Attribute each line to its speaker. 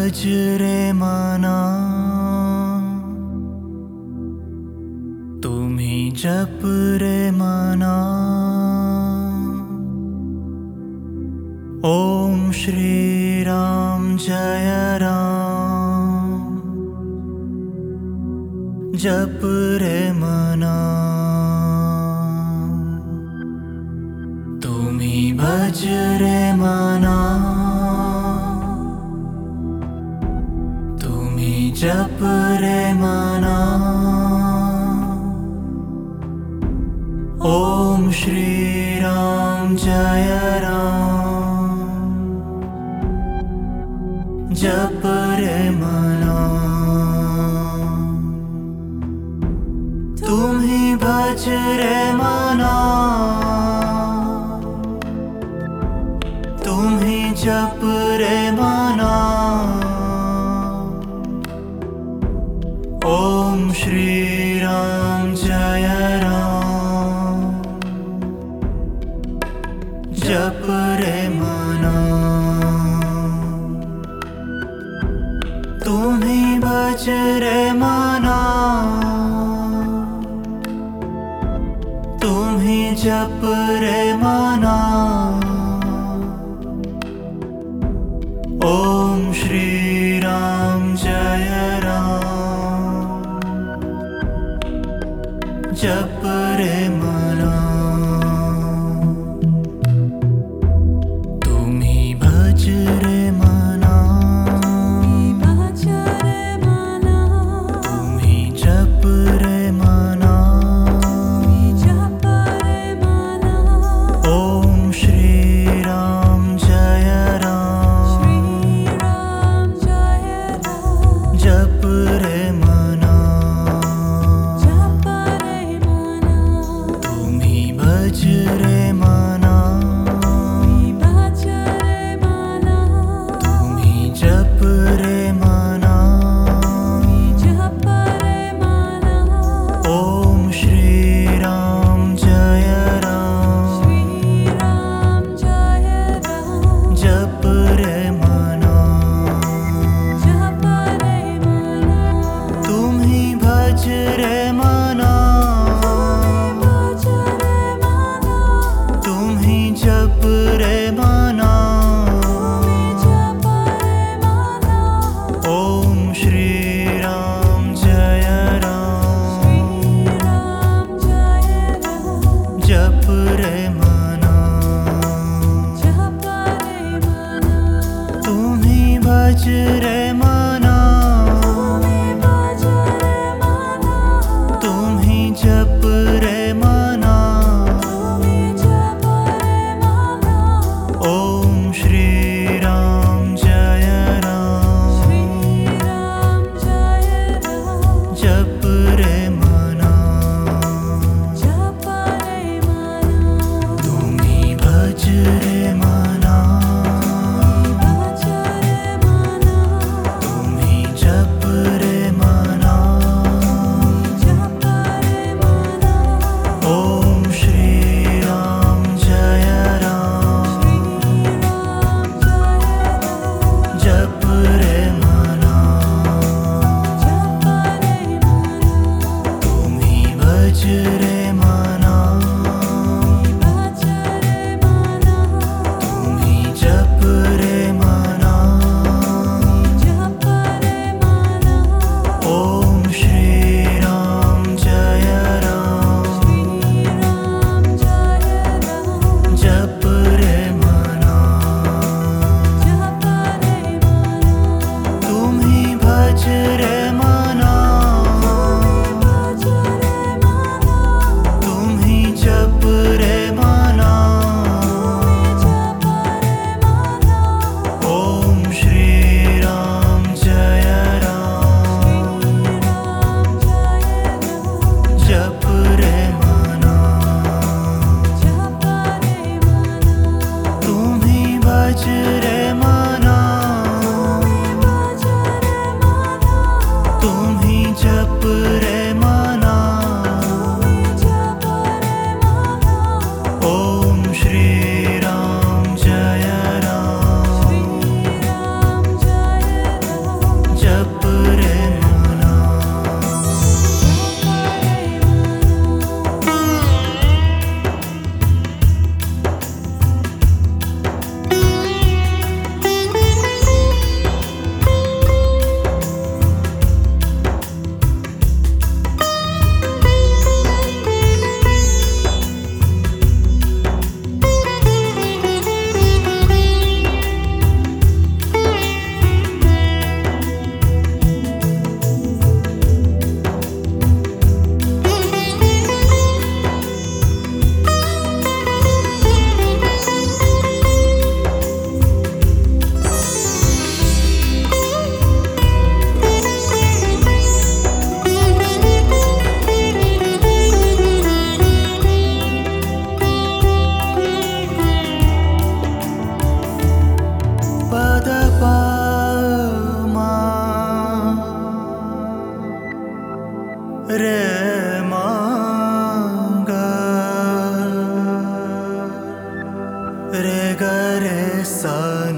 Speaker 1: भज रे मना। तुम्ही जप रे मना। ॐ श्रीराम जय राम। जप रे मना मना ॐ श्रीराम जय राम। जप रे मना तुम्ही भज रे ॐ श्रीराम जय राम। जप रे मना। तुम्ही भज रे मना। तुम्ही जप रे जप tere रे